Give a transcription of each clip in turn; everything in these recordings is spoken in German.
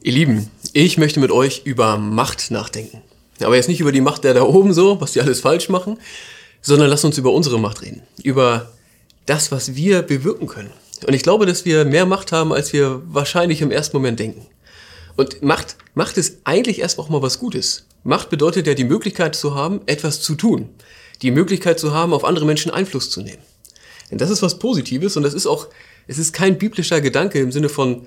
Ihr Lieben, ich möchte mit euch über Macht nachdenken. Aber jetzt nicht über die Macht der da oben so, was die alles falsch machen, sondern lasst uns über unsere Macht reden. Über das, was wir bewirken können. Und ich glaube, dass wir mehr Macht haben, als wir wahrscheinlich im ersten Moment denken. Und Macht, Macht ist eigentlich erstmal auch mal was Gutes. Macht bedeutet ja die Möglichkeit zu haben, etwas zu tun. Die Möglichkeit zu haben, auf andere Menschen Einfluss zu nehmen. Denn das ist was Positives und das ist auch, es ist kein biblischer Gedanke im Sinne von,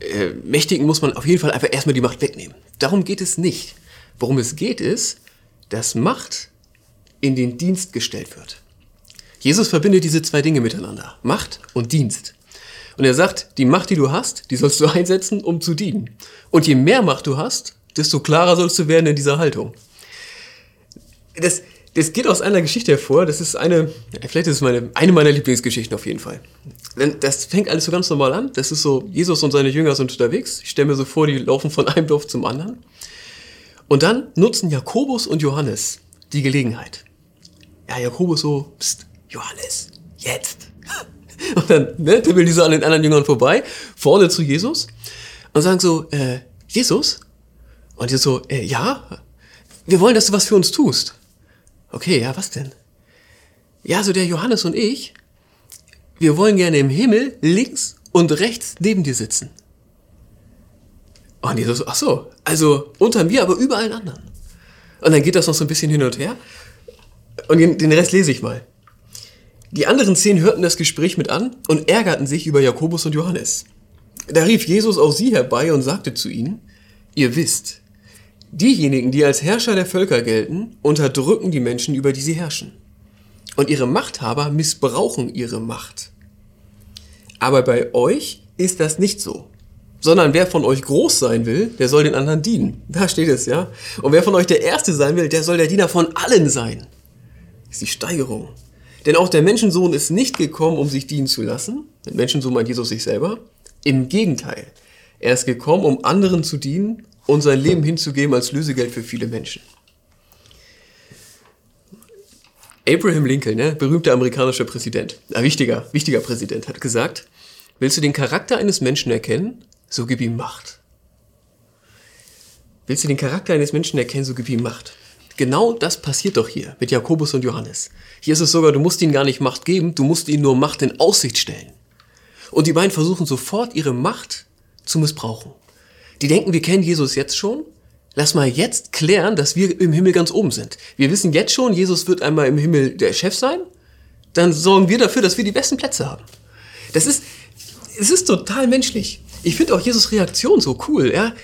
äh, Mächtigen muss man auf jeden Fall einfach erstmal die Macht wegnehmen. Darum geht es nicht. Worum es geht ist, dass Macht in den Dienst gestellt wird. Jesus verbindet diese zwei Dinge miteinander. Macht und Dienst. Und er sagt, die Macht, die du hast, die sollst du einsetzen, um zu dienen. Und je mehr Macht du hast, desto klarer sollst du werden in dieser Haltung. Das, das geht aus einer Geschichte hervor. Das ist eine, vielleicht ist es meine, eine meiner Lieblingsgeschichten auf jeden Fall. Denn das fängt alles so ganz normal an. Das ist so, Jesus und seine Jünger sind unterwegs. Ich stelle mir so vor, die laufen von einem Dorf zum anderen. Und dann nutzen Jakobus und Johannes die Gelegenheit. Ja, Jakobus so, pst, Johannes, jetzt. Und dann ne, tippeln die so an den anderen Jüngern vorbei, vorne zu Jesus und sagen so, äh, Jesus? Und Jesus so, äh, ja, wir wollen, dass du was für uns tust. Okay, ja, was denn? Ja, so der Johannes und ich, wir wollen gerne im Himmel links und rechts neben dir sitzen. Und Jesus so, ach so, also unter mir, aber über allen anderen. Und dann geht das noch so ein bisschen hin und her. Und den Rest lese ich mal. Die anderen zehn hörten das Gespräch mit an und ärgerten sich über Jakobus und Johannes. Da rief Jesus auch sie herbei und sagte zu ihnen, ihr wisst, diejenigen, die als Herrscher der Völker gelten, unterdrücken die Menschen, über die sie herrschen. Und ihre Machthaber missbrauchen ihre Macht. Aber bei euch ist das nicht so. Sondern wer von euch groß sein will, der soll den anderen dienen. Da steht es, ja. Und wer von euch der Erste sein will, der soll der Diener von allen sein. Das ist die Steigerung. Denn auch der Menschensohn ist nicht gekommen, um sich dienen zu lassen. Der Menschensohn meint Jesus sich selber. Im Gegenteil. Er ist gekommen, um anderen zu dienen und sein Leben hinzugeben als Lösegeld für viele Menschen. Abraham Lincoln, ne, berühmter amerikanischer Präsident, ein wichtiger, wichtiger Präsident, hat gesagt, willst du den Charakter eines Menschen erkennen, so gib ihm Macht. Willst du den Charakter eines Menschen erkennen, so gib ihm Macht. Genau das passiert doch hier mit Jakobus und Johannes. Hier ist es sogar, du musst ihnen gar nicht Macht geben, du musst ihnen nur Macht in Aussicht stellen. Und die beiden versuchen sofort ihre Macht zu missbrauchen. Die denken, wir kennen Jesus jetzt schon. Lass mal jetzt klären, dass wir im Himmel ganz oben sind. Wir wissen jetzt schon, Jesus wird einmal im Himmel der Chef sein. Dann sorgen wir dafür, dass wir die besten Plätze haben. Das ist, es ist total menschlich. Ich finde auch Jesus Reaktion so cool. Ja?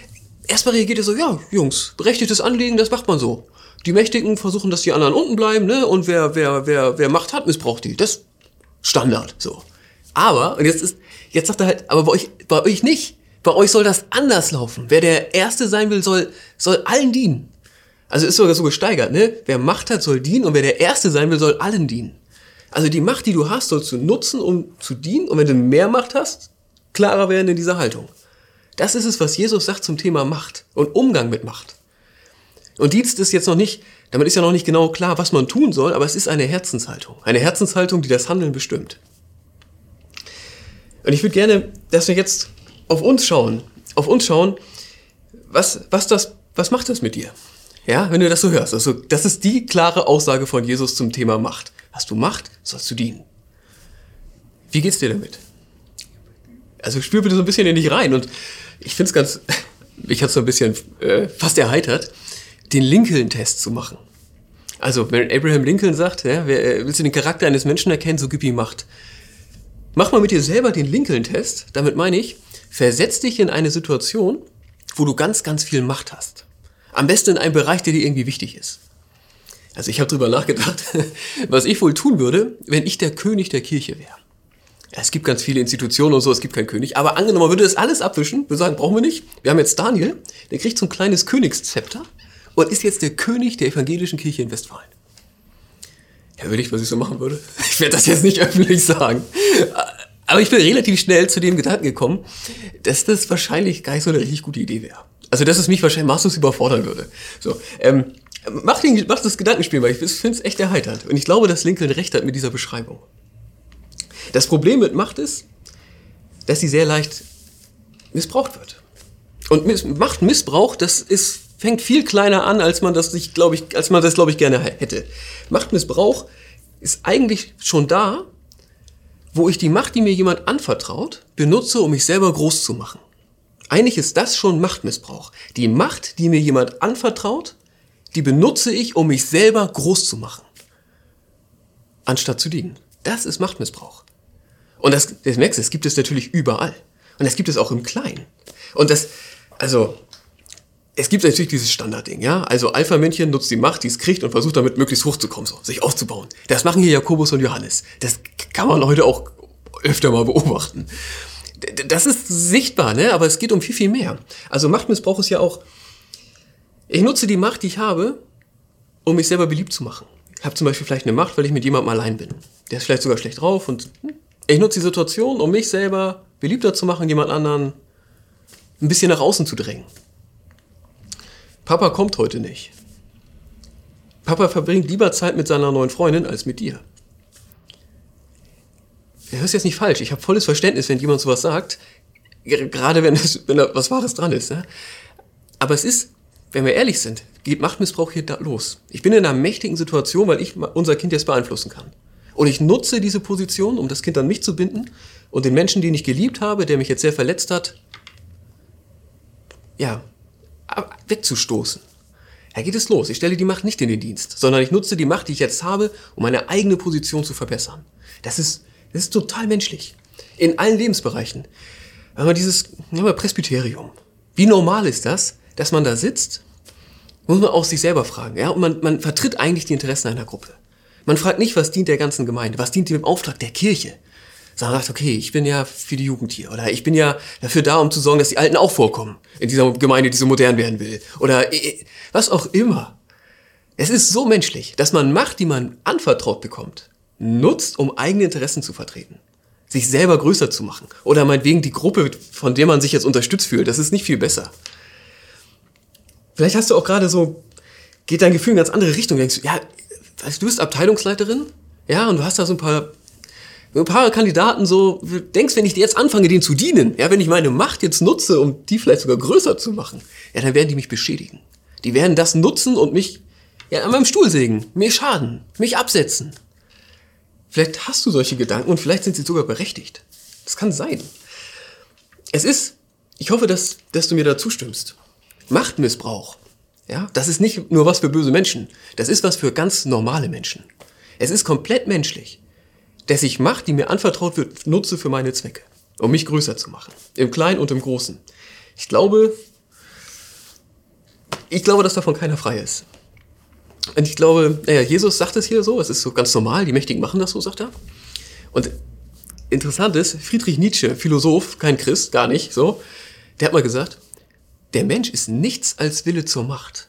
Erstmal reagiert er so, ja, Jungs, berechtigtes Anliegen, das macht man so. Die Mächtigen versuchen, dass die anderen unten bleiben, ne? Und wer, wer, wer, wer Macht hat, missbraucht die. Das Standard, so. Aber, und jetzt ist, jetzt sagt er halt, aber bei euch, bei euch nicht. Bei euch soll das anders laufen. Wer der Erste sein will, soll, soll allen dienen. Also ist sogar so gesteigert, ne? Wer Macht hat, soll dienen und wer der Erste sein will, soll allen dienen. Also die Macht, die du hast, sollst du nutzen, um zu dienen. Und wenn du mehr Macht hast, klarer werden in dieser Haltung. Das ist es, was Jesus sagt zum Thema Macht und Umgang mit Macht. Und Dienst ist jetzt noch nicht, damit ist ja noch nicht genau klar, was man tun soll, aber es ist eine Herzenshaltung. Eine Herzenshaltung, die das Handeln bestimmt. Und ich würde gerne, dass wir jetzt auf uns schauen, auf uns schauen, was, was, das, was macht das mit dir? Ja, wenn du das so hörst. Also, das ist die klare Aussage von Jesus zum Thema Macht. Hast du Macht, sollst du dienen. Wie geht's dir damit? Also spür bitte so ein bisschen in dich rein. Und ich finde es ganz, mich hat so ein bisschen äh, fast erheitert, den Lincoln-Test zu machen. Also, wenn Abraham Lincoln sagt, ja, äh, willst du den Charakter eines Menschen erkennen, so gib ihm Macht. Mach mal mit dir selber den Lincoln-Test. Damit meine ich, versetz dich in eine Situation, wo du ganz, ganz viel Macht hast. Am besten in einem Bereich, der dir irgendwie wichtig ist. Also ich habe drüber nachgedacht, was ich wohl tun würde, wenn ich der König der Kirche wäre. Es gibt ganz viele Institutionen und so, es gibt keinen König. Aber angenommen, man würde das alles abwischen, würde sagen, brauchen wir nicht. Wir haben jetzt Daniel, der kriegt so ein kleines Königszepter und ist jetzt der König der evangelischen Kirche in Westfalen. Ja, will ich, was ich so machen würde. Ich werde das jetzt nicht öffentlich sagen. Aber ich bin relativ schnell zu dem Gedanken gekommen, dass das wahrscheinlich gar nicht so eine richtig gute Idee wäre. Also, dass es mich wahrscheinlich maßlos überfordern würde. So, ähm, mach, den, mach das Gedankenspiel, weil ich finde es echt erheiternd. Und ich glaube, dass Lincoln recht hat mit dieser Beschreibung. Das Problem mit Macht ist, dass sie sehr leicht missbraucht wird. Und Machtmissbrauch, das ist, fängt viel kleiner an, als man das sich, glaube ich, als man das, glaube ich, gerne hätte. Machtmissbrauch ist eigentlich schon da, wo ich die Macht, die mir jemand anvertraut, benutze, um mich selber groß zu machen. Eigentlich ist das schon Machtmissbrauch. Die Macht, die mir jemand anvertraut, die benutze ich, um mich selber groß zu machen. Anstatt zu dienen. Das ist Machtmissbrauch. Und das, das merkst du, das gibt es natürlich überall. Und das gibt es auch im Kleinen. Und das, also, es gibt natürlich dieses Standardding, ja. Also Alpha-Männchen nutzt die Macht, die es kriegt und versucht damit möglichst hochzukommen, so, sich aufzubauen. Das machen hier Jakobus und Johannes. Das kann man heute auch öfter mal beobachten. Das ist sichtbar, ne? Aber es geht um viel, viel mehr. Also Machtmissbrauch ist ja auch, ich nutze die Macht, die ich habe, um mich selber beliebt zu machen. Ich habe zum Beispiel vielleicht eine Macht, weil ich mit jemandem allein bin. Der ist vielleicht sogar schlecht drauf und hm, ich nutze die Situation, um mich selber beliebter zu machen, jemand anderen ein bisschen nach außen zu drängen. Papa kommt heute nicht. Papa verbringt lieber Zeit mit seiner neuen Freundin als mit dir. Du hörst jetzt nicht falsch. Ich habe volles Verständnis, wenn jemand sowas sagt. Gerade wenn, es, wenn da was Wahres dran ist. Ne? Aber es ist, wenn wir ehrlich sind, geht Machtmissbrauch hier los. Ich bin in einer mächtigen Situation, weil ich unser Kind jetzt beeinflussen kann. Und ich nutze diese Position, um das Kind an mich zu binden und den Menschen, den ich geliebt habe, der mich jetzt sehr verletzt hat, ja, wegzustoßen. Da geht es los. Ich stelle die Macht nicht in den Dienst, sondern ich nutze die Macht, die ich jetzt habe, um meine eigene Position zu verbessern. Das ist, das ist total menschlich. In allen Lebensbereichen. Aber dieses ja, Presbyterium. Wie normal ist das, dass man da sitzt? Muss man auch sich selber fragen. Ja? Und man, man vertritt eigentlich die Interessen einer Gruppe. Man fragt nicht, was dient der ganzen Gemeinde, was dient dem Auftrag der Kirche. Sondern sagt, okay, ich bin ja für die Jugend hier. Oder ich bin ja dafür da, um zu sorgen, dass die Alten auch vorkommen. In dieser Gemeinde, die so modern werden will. Oder was auch immer. Es ist so menschlich, dass man Macht, die man anvertraut bekommt, nutzt, um eigene Interessen zu vertreten. Sich selber größer zu machen. Oder meinetwegen die Gruppe, von der man sich jetzt unterstützt fühlt. Das ist nicht viel besser. Vielleicht hast du auch gerade so, geht dein Gefühl in ganz andere Richtung. Denkst du, ja, du bist Abteilungsleiterin, ja, und du hast da so ein paar, ein paar Kandidaten so, denkst, wenn ich jetzt anfange, denen zu dienen, ja, wenn ich meine Macht jetzt nutze, um die vielleicht sogar größer zu machen, ja, dann werden die mich beschädigen. Die werden das nutzen und mich, ja, an meinem Stuhl sägen, mir schaden, mich absetzen. Vielleicht hast du solche Gedanken und vielleicht sind sie sogar berechtigt. Das kann sein. Es ist, ich hoffe, dass, dass du mir da zustimmst. Machtmissbrauch ja, das ist nicht nur was für böse Menschen. Das ist was für ganz normale Menschen. Es ist komplett menschlich, dass ich Macht, die mir anvertraut wird, nutze für meine Zwecke, um mich größer zu machen. Im Kleinen und im Großen. Ich glaube, ich glaube, dass davon keiner frei ist. Und ich glaube, naja, Jesus sagt es hier so, es ist so ganz normal, die Mächtigen machen das so, sagt er. Und interessant ist, Friedrich Nietzsche, Philosoph, kein Christ, gar nicht, so, der hat mal gesagt, der Mensch ist nichts als Wille zur Macht.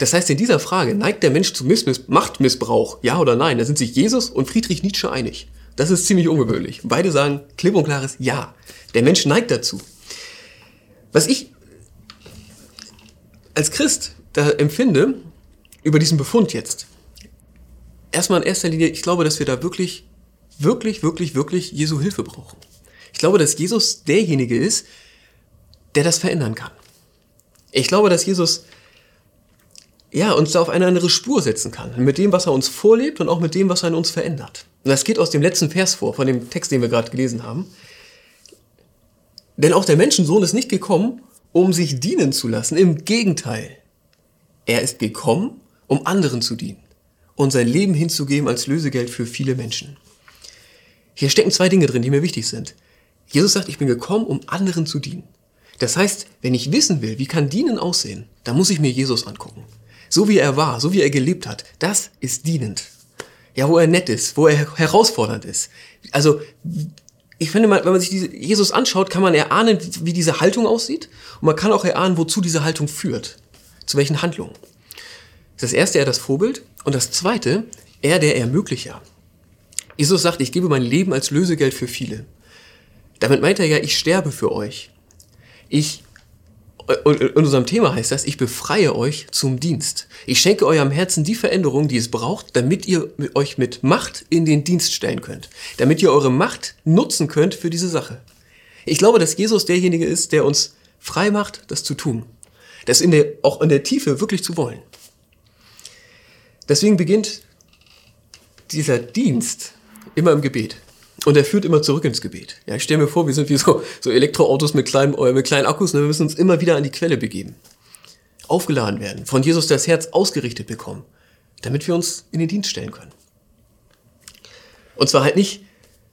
Das heißt, in dieser Frage neigt der Mensch zu Missmiss Machtmissbrauch, ja oder nein? Da sind sich Jesus und Friedrich Nietzsche einig. Das ist ziemlich ungewöhnlich. Beide sagen klipp und klares Ja. Der Mensch neigt dazu. Was ich als Christ da empfinde, über diesen Befund jetzt, erstmal in erster Linie, ich glaube, dass wir da wirklich, wirklich, wirklich, wirklich Jesu Hilfe brauchen. Ich glaube, dass Jesus derjenige ist, der das verändern kann. Ich glaube, dass Jesus ja, uns da auf eine andere Spur setzen kann. Mit dem, was er uns vorlebt und auch mit dem, was er in uns verändert. Und das geht aus dem letzten Vers vor, von dem Text, den wir gerade gelesen haben. Denn auch der Menschensohn ist nicht gekommen, um sich dienen zu lassen. Im Gegenteil. Er ist gekommen, um anderen zu dienen und sein Leben hinzugeben als Lösegeld für viele Menschen. Hier stecken zwei Dinge drin, die mir wichtig sind. Jesus sagt, ich bin gekommen, um anderen zu dienen. Das heißt, wenn ich wissen will, wie kann Dienen aussehen, dann muss ich mir Jesus angucken. So wie er war, so wie er gelebt hat, das ist dienend. Ja, wo er nett ist, wo er herausfordernd ist. Also, ich finde, wenn man sich Jesus anschaut, kann man erahnen, wie diese Haltung aussieht. Und man kann auch erahnen, wozu diese Haltung führt. Zu welchen Handlungen. Das erste, er das Vorbild. Und das zweite, er der Ermöglicher. Jesus sagt, ich gebe mein Leben als Lösegeld für viele. Damit meint er ja, ich sterbe für euch. Ich, und in unserem Thema heißt das, ich befreie euch zum Dienst. Ich schenke eurem Herzen die Veränderung, die es braucht, damit ihr euch mit Macht in den Dienst stellen könnt. Damit ihr eure Macht nutzen könnt für diese Sache. Ich glaube, dass Jesus derjenige ist, der uns frei macht, das zu tun. Das in der, auch in der Tiefe wirklich zu wollen. Deswegen beginnt dieser Dienst immer im Gebet. Und er führt immer zurück ins Gebet. Ja, ich stelle mir vor, wir sind wie so, so Elektroautos mit kleinen, äh, mit kleinen Akkus und wir müssen uns immer wieder an die Quelle begeben. Aufgeladen werden, von Jesus das Herz ausgerichtet bekommen, damit wir uns in den Dienst stellen können. Und zwar halt nicht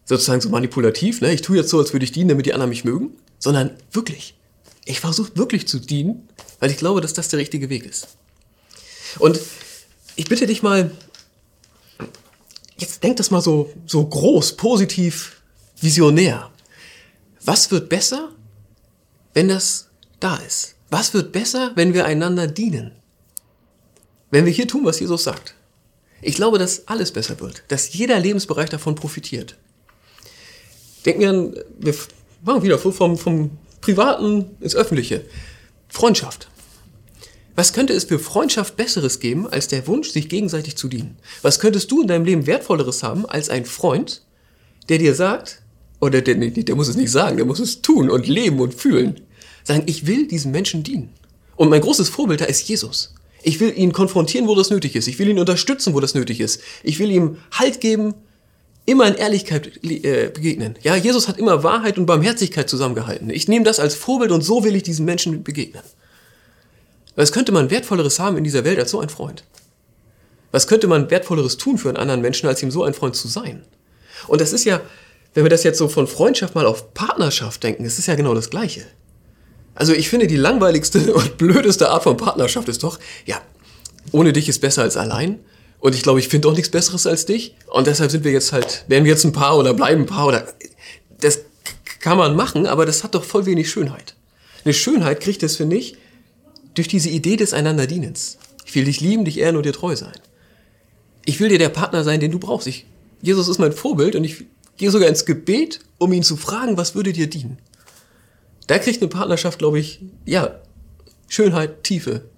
sozusagen so manipulativ, ne? ich tue jetzt so, als würde ich dienen, damit die anderen mich mögen, sondern wirklich. Ich versuche wirklich zu dienen, weil ich glaube, dass das der richtige Weg ist. Und ich bitte dich mal, jetzt denk das mal so, so groß, positiv, visionär. Was wird besser, wenn das da ist? Was wird besser, wenn wir einander dienen? Wenn wir hier tun, was Jesus sagt. Ich glaube, dass alles besser wird, dass jeder Lebensbereich davon profitiert. Denken wir an, wir machen wieder vom, vom Privaten ins Öffentliche. Freundschaft. Was könnte es für Freundschaft Besseres geben, als der Wunsch, sich gegenseitig zu dienen? Was könntest du in deinem Leben Wertvolleres haben, als ein Freund, der dir sagt, oder der, der muss es nicht sagen, der muss es tun und leben und fühlen, sagen, ich will diesen Menschen dienen. Und mein großes Vorbild da ist Jesus. Ich will ihn konfrontieren, wo das nötig ist. Ich will ihn unterstützen, wo das nötig ist. Ich will ihm Halt geben, immer in Ehrlichkeit äh, begegnen. Ja, Jesus hat immer Wahrheit und Barmherzigkeit zusammengehalten. Ich nehme das als Vorbild und so will ich diesen Menschen begegnen. Was könnte man Wertvolleres haben in dieser Welt als so ein Freund? Was könnte man Wertvolleres tun für einen anderen Menschen, als ihm so ein Freund zu sein? Und das ist ja, wenn wir das jetzt so von Freundschaft mal auf Partnerschaft denken, es ist ja genau das Gleiche. Also ich finde, die langweiligste und blödeste Art von Partnerschaft ist doch, ja, ohne dich ist besser als allein. Und ich glaube, ich finde auch nichts Besseres als dich. Und deshalb sind wir jetzt halt, werden wir jetzt ein Paar oder bleiben ein Paar oder, das kann man machen, aber das hat doch voll wenig Schönheit. Eine Schönheit kriegt es, finde ich, durch diese Idee des Einanderdienens. Ich will dich lieben, dich ehren und dir treu sein. Ich will dir der Partner sein, den du brauchst. Ich, Jesus ist mein Vorbild und ich gehe sogar ins Gebet, um ihn zu fragen, was würde dir dienen. Da kriegt eine Partnerschaft, glaube ich, ja, Schönheit, Tiefe.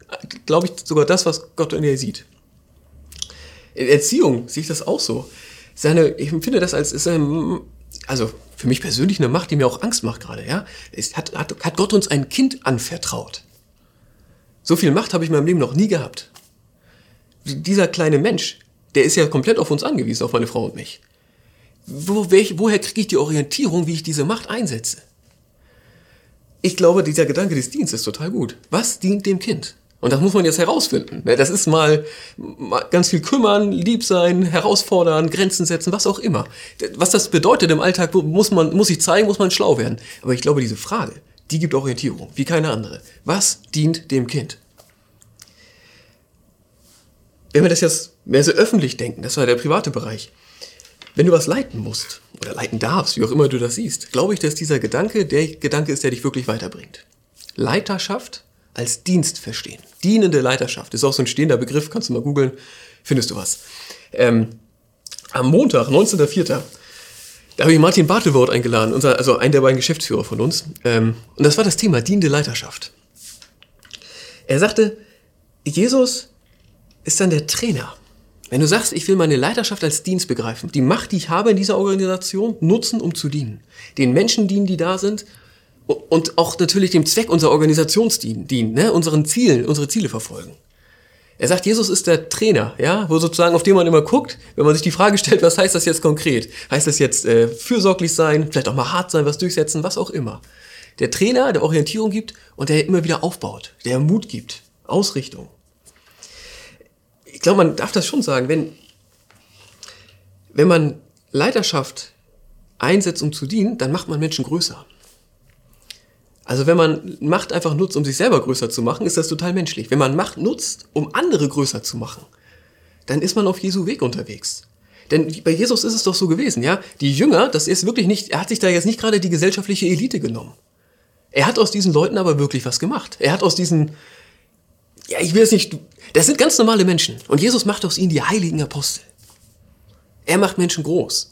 Glaube ich sogar das, was Gott in dir sieht. In Erziehung sehe ich das auch so. Seine, ich empfinde das als, ist eine, also für mich persönlich eine Macht, die mir auch Angst macht gerade, ja. Es hat, hat, hat Gott uns ein Kind anvertraut. So viel Macht habe ich in meinem Leben noch nie gehabt. Dieser kleine Mensch, der ist ja komplett auf uns angewiesen, auf meine Frau und mich. Wo, welch, woher kriege ich die Orientierung, wie ich diese Macht einsetze? Ich glaube, dieser Gedanke des Dienstes ist total gut. Was dient dem Kind? Und das muss man jetzt herausfinden. Ne, das ist mal, ganz viel kümmern, lieb sein, herausfordern, Grenzen setzen, was auch immer. Was das bedeutet im Alltag, muss man, muss ich zeigen, muss man schlau werden. Aber ich glaube, diese Frage, die gibt Orientierung, wie keine andere. Was dient dem Kind? Wenn wir das jetzt mehr so öffentlich denken, das war der private Bereich, wenn du was leiten musst oder leiten darfst, wie auch immer du das siehst, glaube ich, dass dieser Gedanke der Gedanke ist, der dich wirklich weiterbringt. Leiterschaft als Dienst verstehen. Dienende Leiterschaft ist auch so ein stehender Begriff, kannst du mal googeln, findest du was. Ähm, am Montag, 19.04., da habe ich Martin Bartelwort eingeladen, unser, also einen der beiden Geschäftsführer von uns. Ähm, und das war das Thema dienende Leiterschaft. Er sagte, Jesus ist dann der Trainer. Wenn du sagst, ich will meine Leiterschaft als Dienst begreifen, die Macht, die ich habe in dieser Organisation, nutzen, um zu dienen. Den Menschen dienen, die da sind und auch natürlich dem Zweck unserer Organisation dienen, ne? unseren Zielen, unsere Ziele verfolgen. Er sagt, Jesus ist der Trainer, ja, wo sozusagen auf den man immer guckt, wenn man sich die Frage stellt, was heißt das jetzt konkret? Heißt das jetzt äh, fürsorglich sein, vielleicht auch mal hart sein, was durchsetzen, was auch immer. Der Trainer, der Orientierung gibt und der immer wieder aufbaut, der Mut gibt, Ausrichtung. Ich glaube, man darf das schon sagen, wenn, wenn man Leiterschaft einsetzt, um zu dienen, dann macht man Menschen größer. Also wenn man Macht einfach nutzt, um sich selber größer zu machen, ist das total menschlich. Wenn man Macht nutzt, um andere größer zu machen, dann ist man auf Jesu Weg unterwegs. Denn bei Jesus ist es doch so gewesen, ja? Die Jünger, das ist wirklich nicht, er hat sich da jetzt nicht gerade die gesellschaftliche Elite genommen. Er hat aus diesen Leuten aber wirklich was gemacht. Er hat aus diesen, ja, ich will es nicht, das sind ganz normale Menschen. Und Jesus macht aus ihnen die heiligen Apostel. Er macht Menschen groß.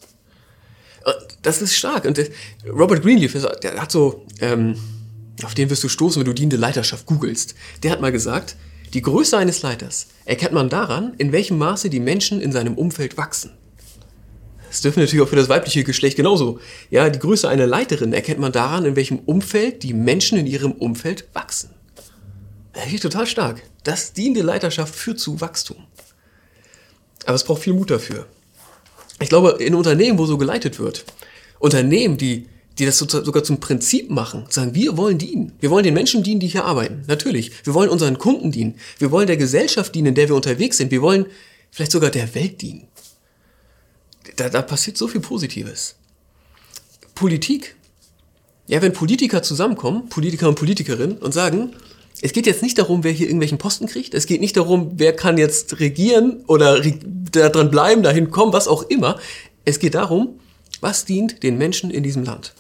Das ist stark. Und Robert Greenleaf, der hat so, ähm, auf den wirst du stoßen, wenn du dienende Leiterschaft googelst. Der hat mal gesagt, die Größe eines Leiters erkennt man daran, in welchem Maße die Menschen in seinem Umfeld wachsen. Das dürfen natürlich auch für das weibliche Geschlecht genauso. Ja, die Größe einer Leiterin erkennt man daran, in welchem Umfeld die Menschen in ihrem Umfeld wachsen. Das ist total stark. Das dienende Leiterschaft führt zu Wachstum. Aber es braucht viel Mut dafür. Ich glaube, in Unternehmen, wo so geleitet wird, Unternehmen, die, die das sogar zum Prinzip machen, sagen, wir wollen dienen. Wir wollen den Menschen dienen, die hier arbeiten. Natürlich. Wir wollen unseren Kunden dienen. Wir wollen der Gesellschaft dienen, in der wir unterwegs sind. Wir wollen vielleicht sogar der Welt dienen. Da, da passiert so viel Positives. Politik. Ja, wenn Politiker zusammenkommen, Politiker und Politikerinnen, und sagen, es geht jetzt nicht darum, wer hier irgendwelchen Posten kriegt. Es geht nicht darum, wer kann jetzt regieren oder daran bleiben, dahin kommen, was auch immer. Es geht darum, was dient den Menschen in diesem Land.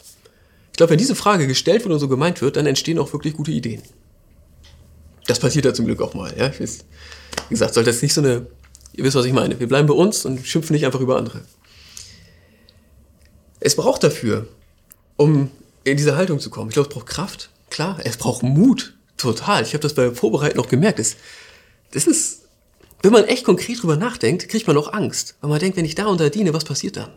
Ich glaube, wenn diese Frage gestellt wird und so gemeint wird, dann entstehen auch wirklich gute Ideen. Das passiert ja zum Glück auch mal. Ja? Wie gesagt, sollte jetzt nicht so eine, ihr wisst, was ich meine. Wir bleiben bei uns und schimpfen nicht einfach über andere. Es braucht dafür, um in diese Haltung zu kommen. Ich glaube, es braucht Kraft, klar. Es braucht Mut, total. Ich habe das bei Vorbereiten noch gemerkt. Das, das ist, wenn man echt konkret drüber nachdenkt, kriegt man auch Angst. Weil man denkt, wenn ich da unter diene, was passiert dann?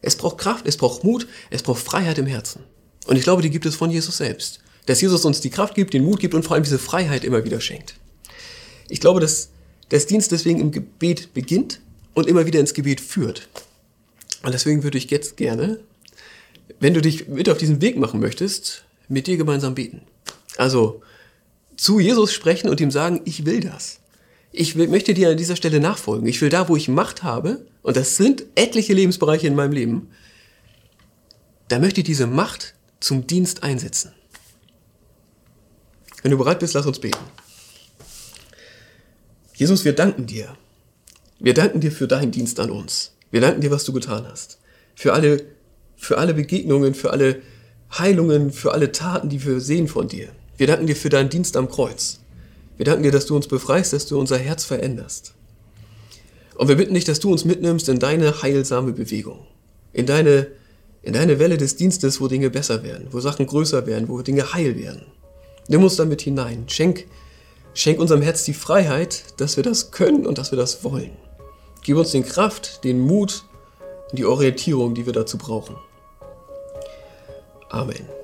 Es braucht Kraft, es braucht Mut, es braucht Freiheit im Herzen. Und ich glaube, die gibt es von Jesus selbst. Dass Jesus uns die Kraft gibt, den Mut gibt und vor allem diese Freiheit immer wieder schenkt. Ich glaube, dass das Dienst deswegen im Gebet beginnt und immer wieder ins Gebet führt. Und deswegen würde ich jetzt gerne, wenn du dich mit auf diesen Weg machen möchtest, mit dir gemeinsam beten. Also zu Jesus sprechen und ihm sagen, ich will das. Ich möchte dir an dieser Stelle nachfolgen. Ich will da, wo ich Macht habe, und das sind etliche Lebensbereiche in meinem Leben, da möchte ich diese Macht zum Dienst einsetzen. Wenn du bereit bist, lass uns beten. Jesus, wir danken dir. Wir danken dir für deinen Dienst an uns. Wir danken dir, was du getan hast. Für alle, für alle Begegnungen, für alle Heilungen, für alle Taten, die wir sehen von dir. Wir danken dir für deinen Dienst am Kreuz. Wir danken dir, dass du uns befreist, dass du unser Herz veränderst. Und wir bitten dich, dass du uns mitnimmst in deine heilsame Bewegung, in deine, in deine Welle des Dienstes, wo Dinge besser werden, wo Sachen größer werden, wo Dinge heil werden. Nimm uns damit hinein. Schenk, schenk unserem Herz die Freiheit, dass wir das können und dass wir das wollen. Gib uns den Kraft, den Mut und die Orientierung, die wir dazu brauchen. Amen.